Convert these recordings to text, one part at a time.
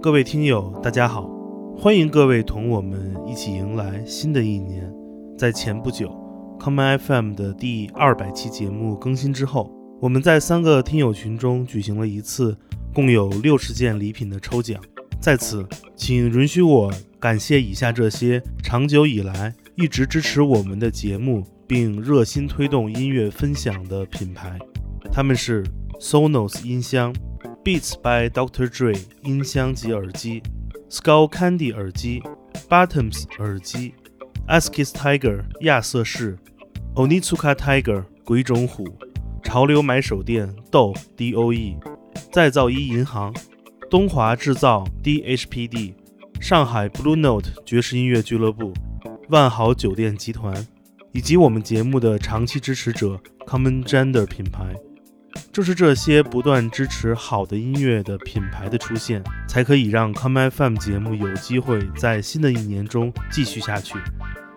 各位听友，大家好，欢迎各位同我们一起迎来新的一年。在前不久，Come FM 的第二百期节目更新之后，我们在三个听友群中举行了一次共有六十件礼品的抽奖。在此，请允许我感谢以下这些长久以来一直支持我们的节目并热心推动音乐分享的品牌，他们是 Sonos 音箱。Beats by Dr. Dre 音箱及耳机，Skull Candy 耳机，Bottoms 耳机，Askis Tiger 亚瑟士，Onitsuka Tiger 鬼冢虎，潮流买手店 Do D O E，再造一银行，东华制造 D H P D，上海 Blue Note 爵士音乐俱乐部，万豪酒店集团，以及我们节目的长期支持者 Common Gender 品牌。正是这些不断支持好的音乐的品牌的出现，才可以让 Come FM 节目有机会在新的一年中继续下去。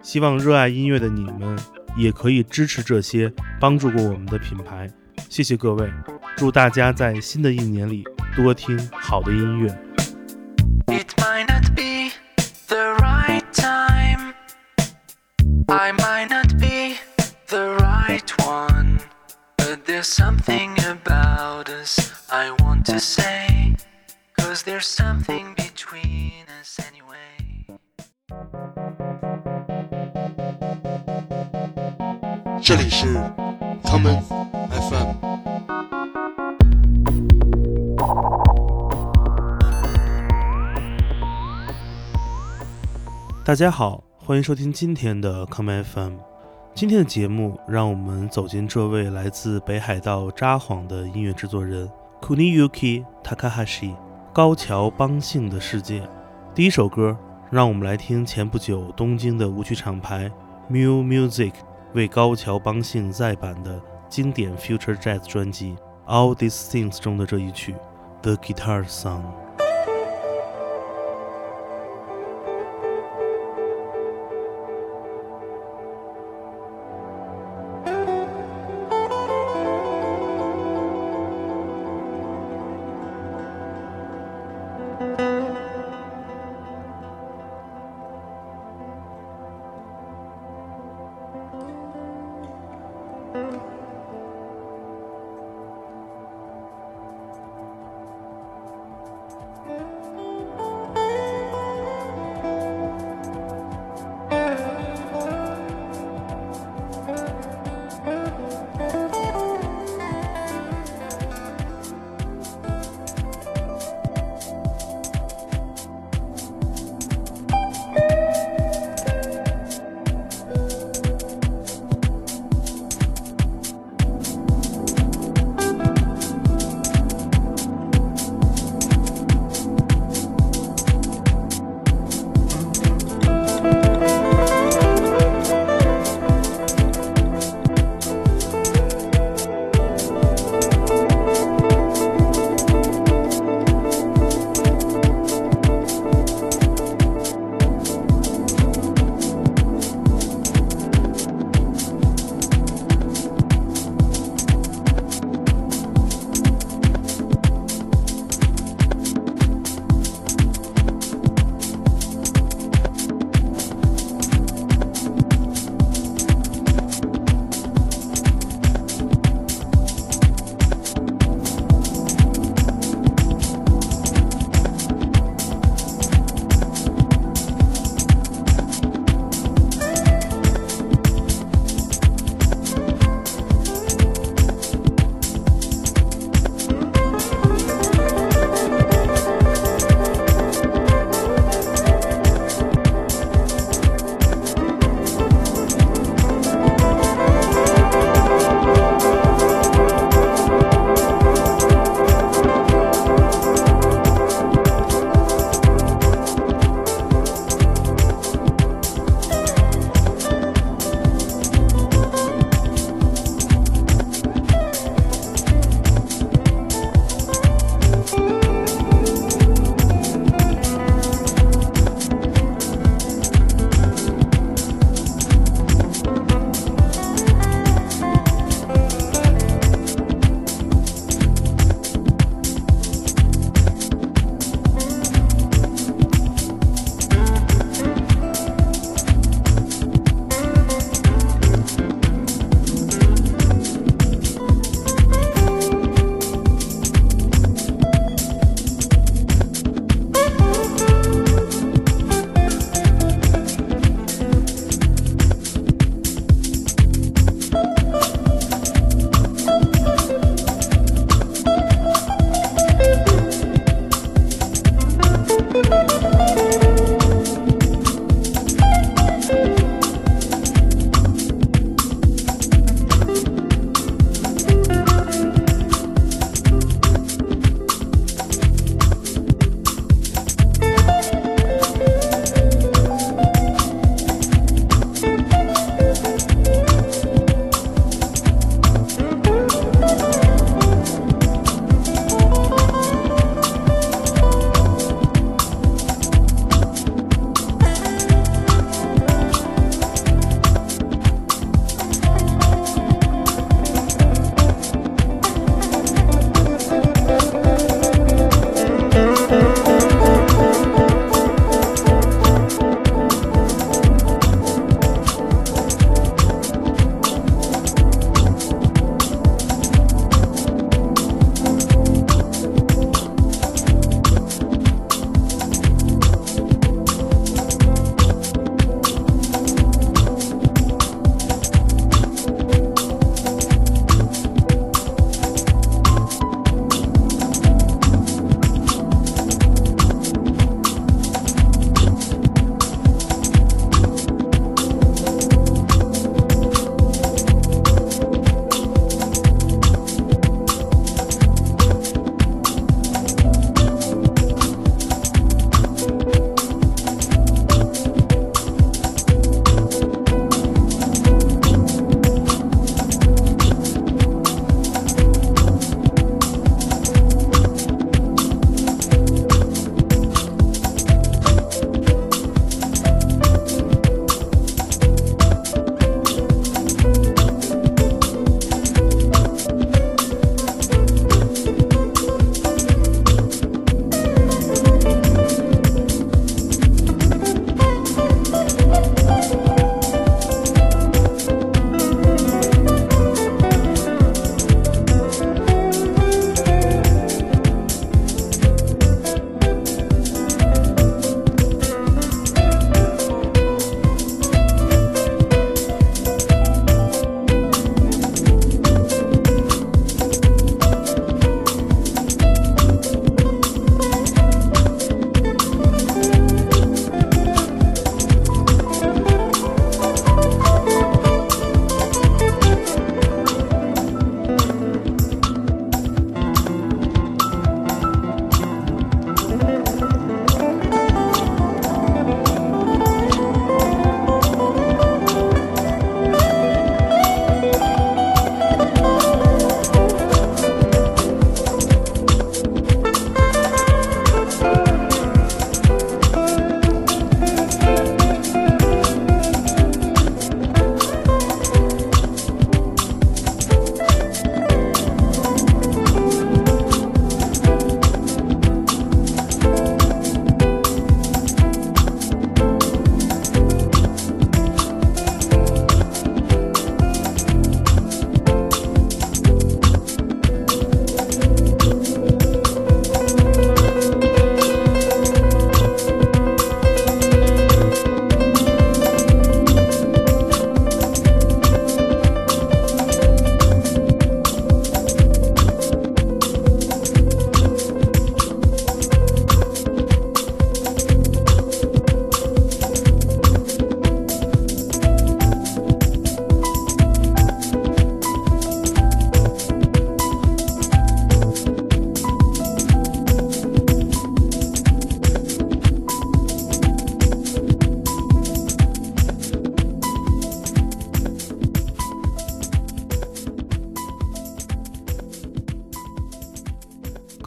希望热爱音乐的你们也可以支持这些帮助过我们的品牌。谢谢各位，祝大家在新的一年里多听好的音乐。there's 大家好，欢迎收听今天的 Common FM。今天的节目，让我们走进这位来自北海道札幌的音乐制作人 Kuniyuki Takahashi 高桥邦幸的世界。第一首歌，让我们来听前不久东京的舞曲厂牌 Mu Music 为高桥邦幸再版的经典 Future Jazz 专辑 All These Things 中的这一曲 The Guitar Song。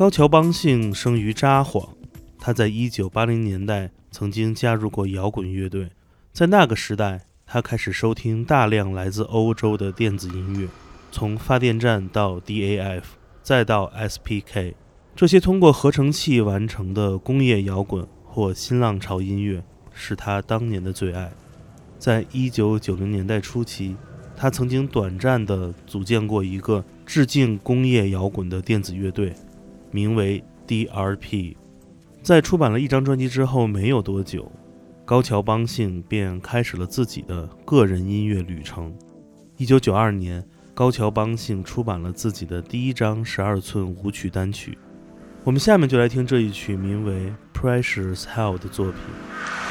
高桥邦幸生于札幌，他在1980年代曾经加入过摇滚乐队。在那个时代，他开始收听大量来自欧洲的电子音乐，从发电站到 DAF，再到 SPK，这些通过合成器完成的工业摇滚或新浪潮音乐是他当年的最爱。在1990年代初期，他曾经短暂地组建过一个致敬工业摇滚的电子乐队。名为 DRP，在出版了一张专辑之后没有多久，高桥邦幸便开始了自己的个人音乐旅程。一九九二年，高桥邦幸出版了自己的第一张十二寸舞曲单曲。我们下面就来听这一曲名为《Precious Hell》的作品。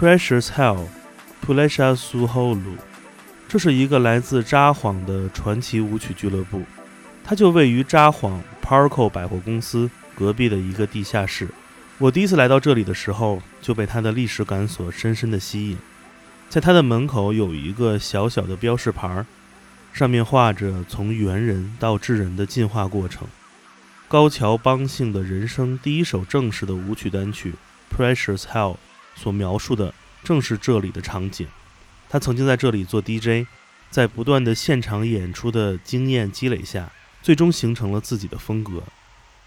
Precious Hell p u l e s h a Suholu，这是一个来自札幌的传奇舞曲俱乐部，它就位于札幌 Parco 百货公司隔壁的一个地下室。我第一次来到这里的时候，就被它的历史感所深深的吸引。在它的门口有一个小小的标识牌，上面画着从猿人到智人的进化过程。高桥邦幸的人生第一首正式的舞曲单曲《Precious Hell》所描述的正是这里的场景。他曾经在这里做 DJ，在不断的现场演出的经验积累下，最终形成了自己的风格。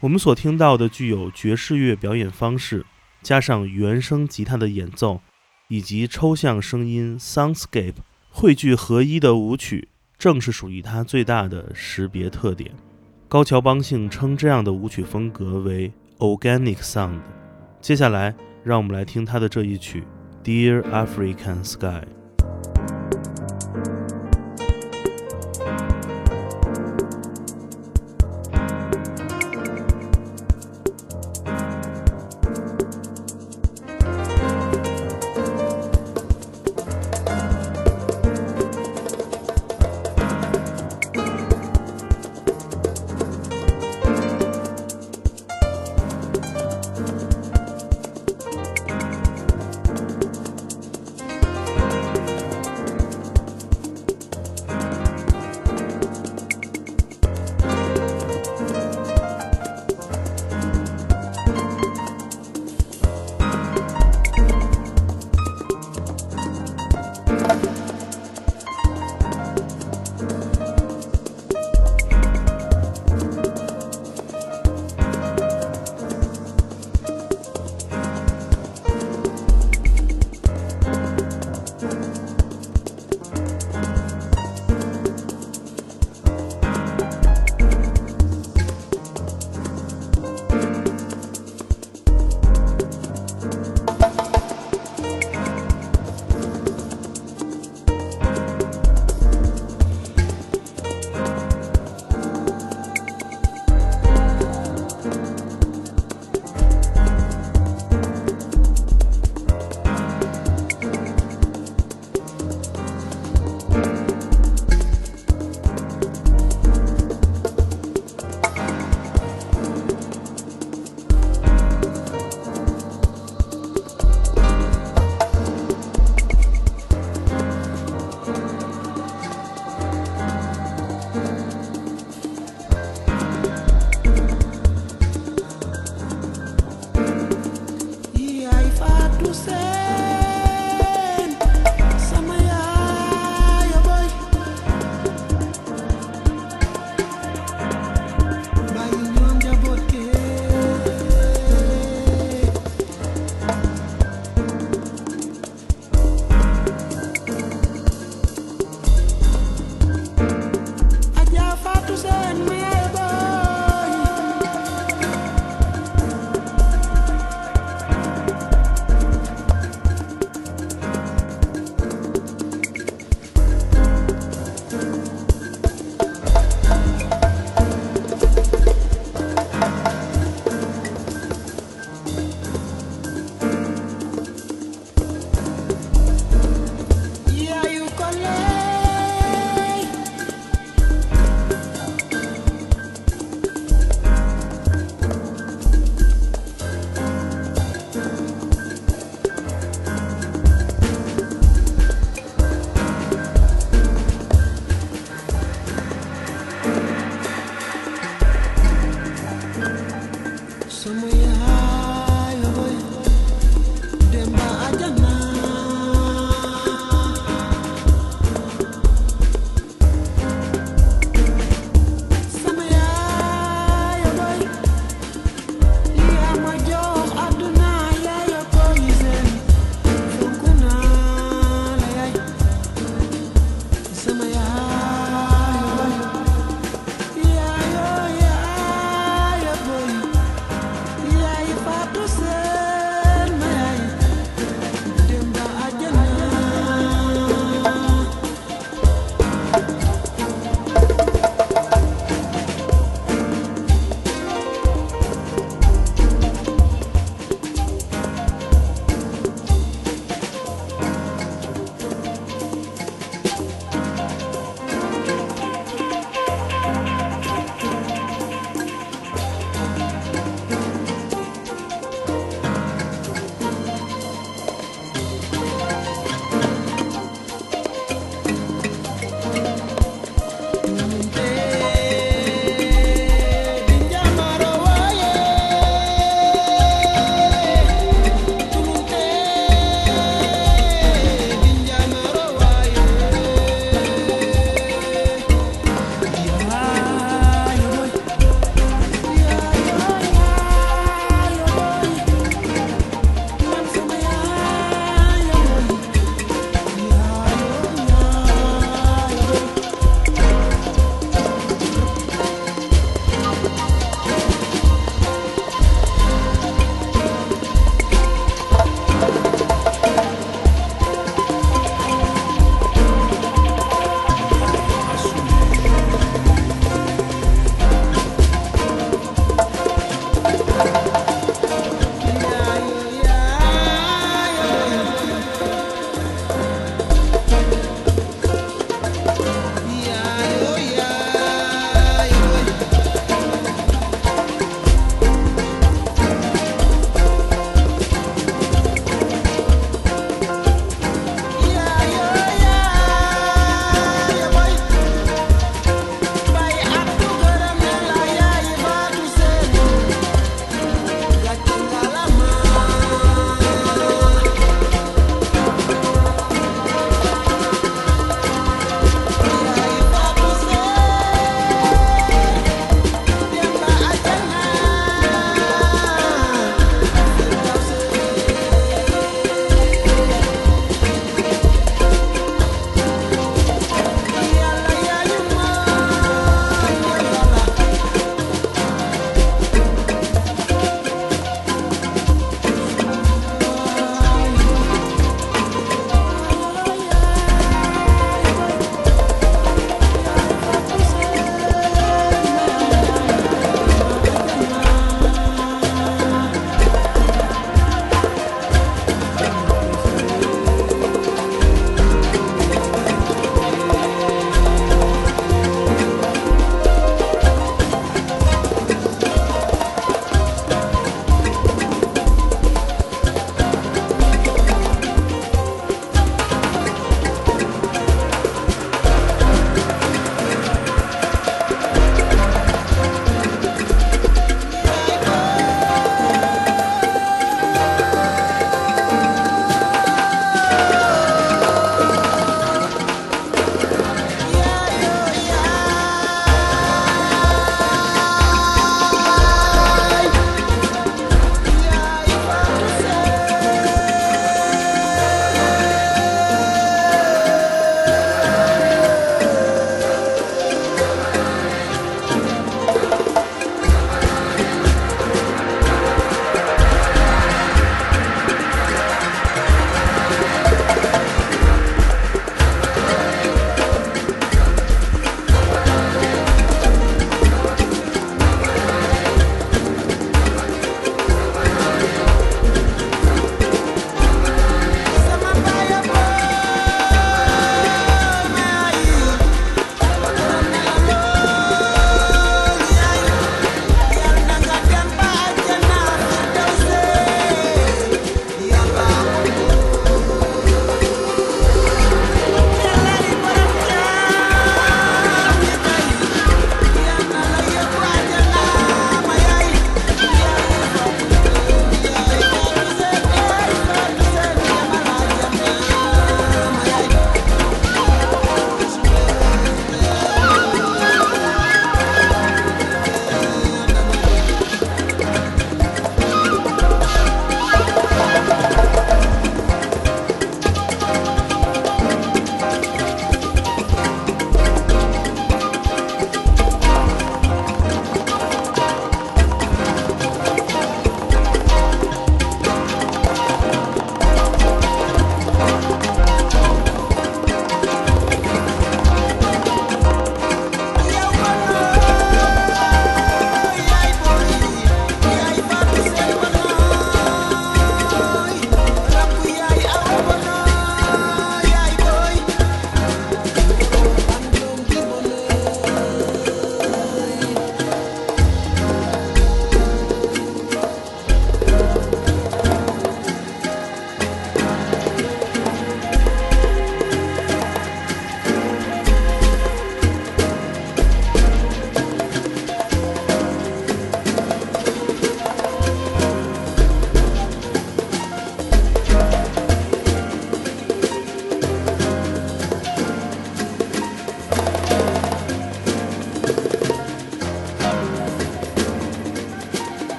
我们所听到的具有爵士乐表演方式，加上原声吉他的演奏，以及抽象声音 （soundscape） 汇聚合一的舞曲，正是属于它最大的识别特点。高桥邦幸称这样的舞曲风格为 “organic sound”。接下来，让我们来听他的这一曲《Dear African Sky》。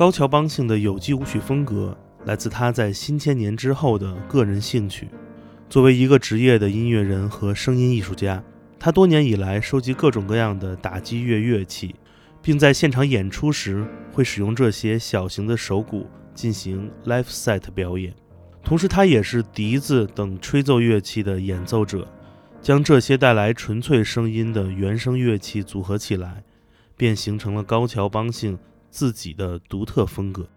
高桥邦幸的有机舞曲风格来自他在新千年之后的个人兴趣。作为一个职业的音乐人和声音艺术家，他多年以来收集各种各样的打击乐乐器，并在现场演出时会使用这些小型的手鼓进行 live set 表演。同时，他也是笛子等吹奏乐器的演奏者，将这些带来纯粹声音的原声乐器组合起来，便形成了高桥邦幸自己的独特风格。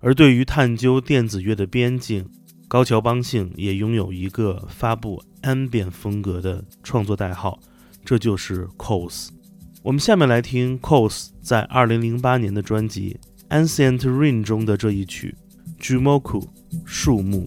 而对于探究电子乐的边境，高桥邦幸也拥有一个发布 ambient 风格的创作代号，这就是 Cos。我们下面来听 Cos 在2008年的专辑《Ancient Rain》中的这一曲《Jumoku》树木。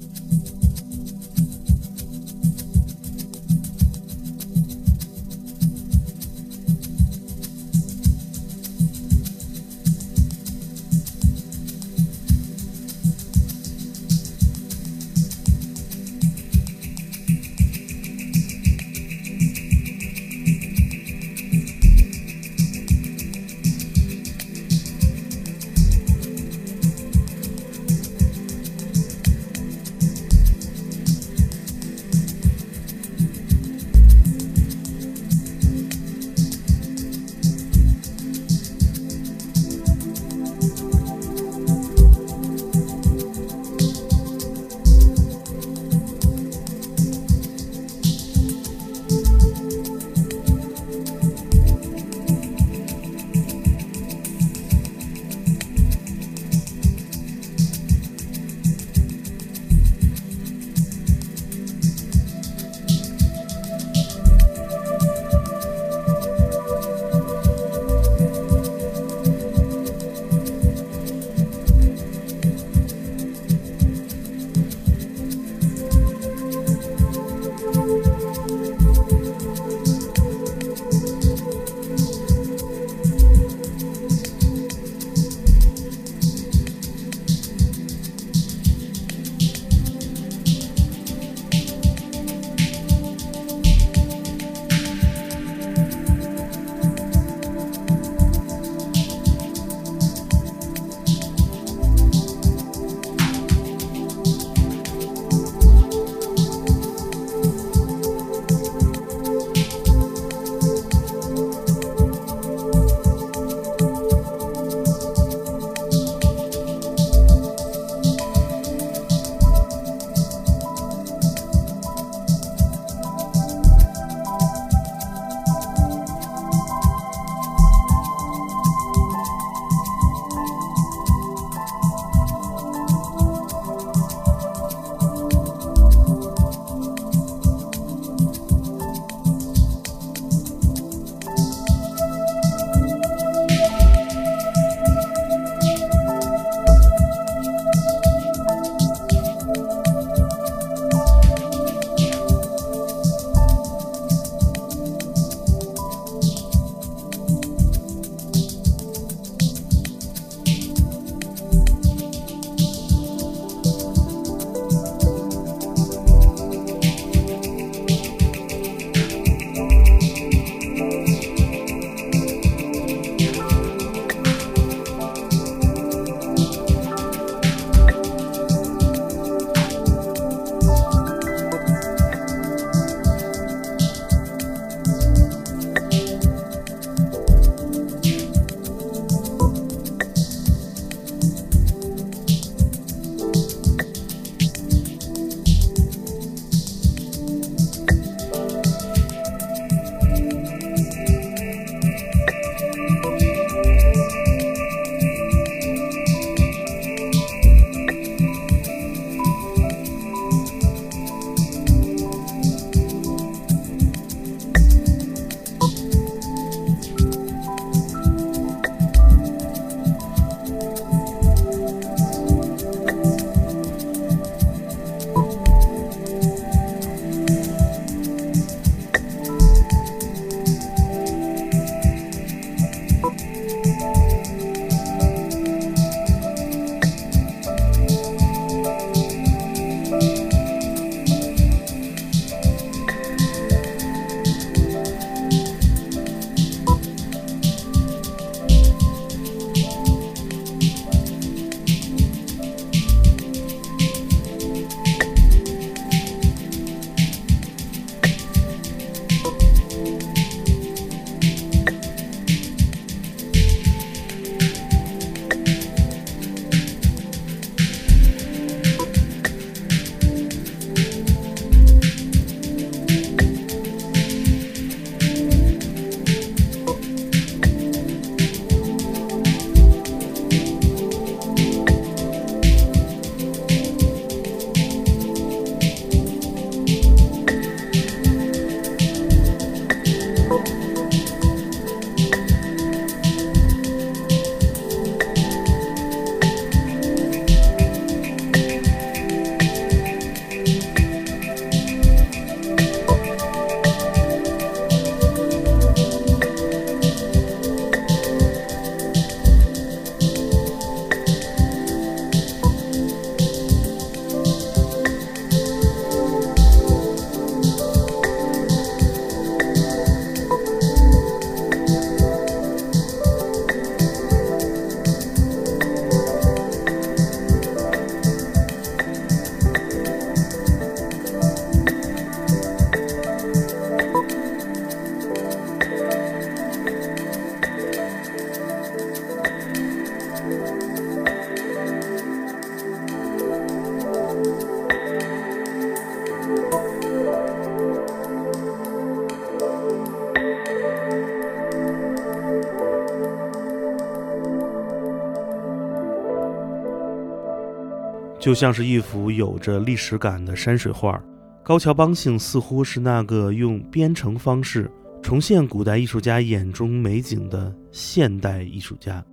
就像是一幅有着历史感的山水画。高桥邦幸似乎是那个用编程方式重现古代艺术家眼中美景的现代艺术家。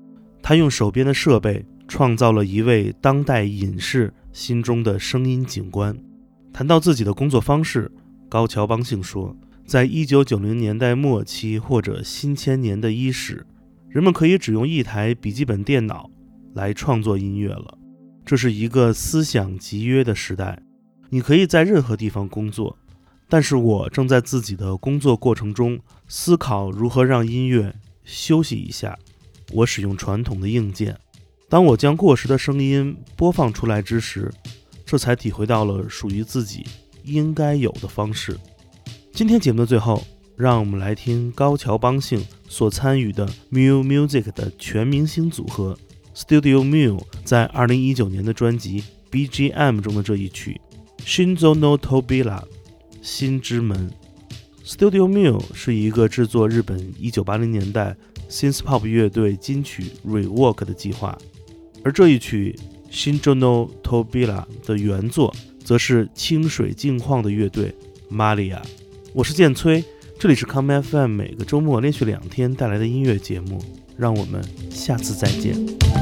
他用手边的设备创造了一位当代隐士心中的声音景观。谈到自己的工作方式，高桥邦幸说：“在一九九零年代末期或者新千年的伊始，人们可以只用一台笔记本电脑来创作音乐了。这是一个思想集约的时代。”你可以在任何地方工作，但是我正在自己的工作过程中思考如何让音乐休息一下。我使用传统的硬件。当我将过时的声音播放出来之时，这才体会到了属于自己应该有的方式。今天节目的最后，让我们来听高桥邦幸所参与的 Mu Music 的全明星组合 Studio Miu 在2019年的专辑 BGM 中的这一曲。Shinzo no Tobira，新之门。Studio Mill 是一个制作日本1980年代 synth pop 乐队金曲 rework 的计划，而这一曲 Shinzo no Tobira 的原作则是清水镜矿的乐队 Maria。我是剑崔，这里是 Come FM，每个周末连续两天带来的音乐节目，让我们下次再见。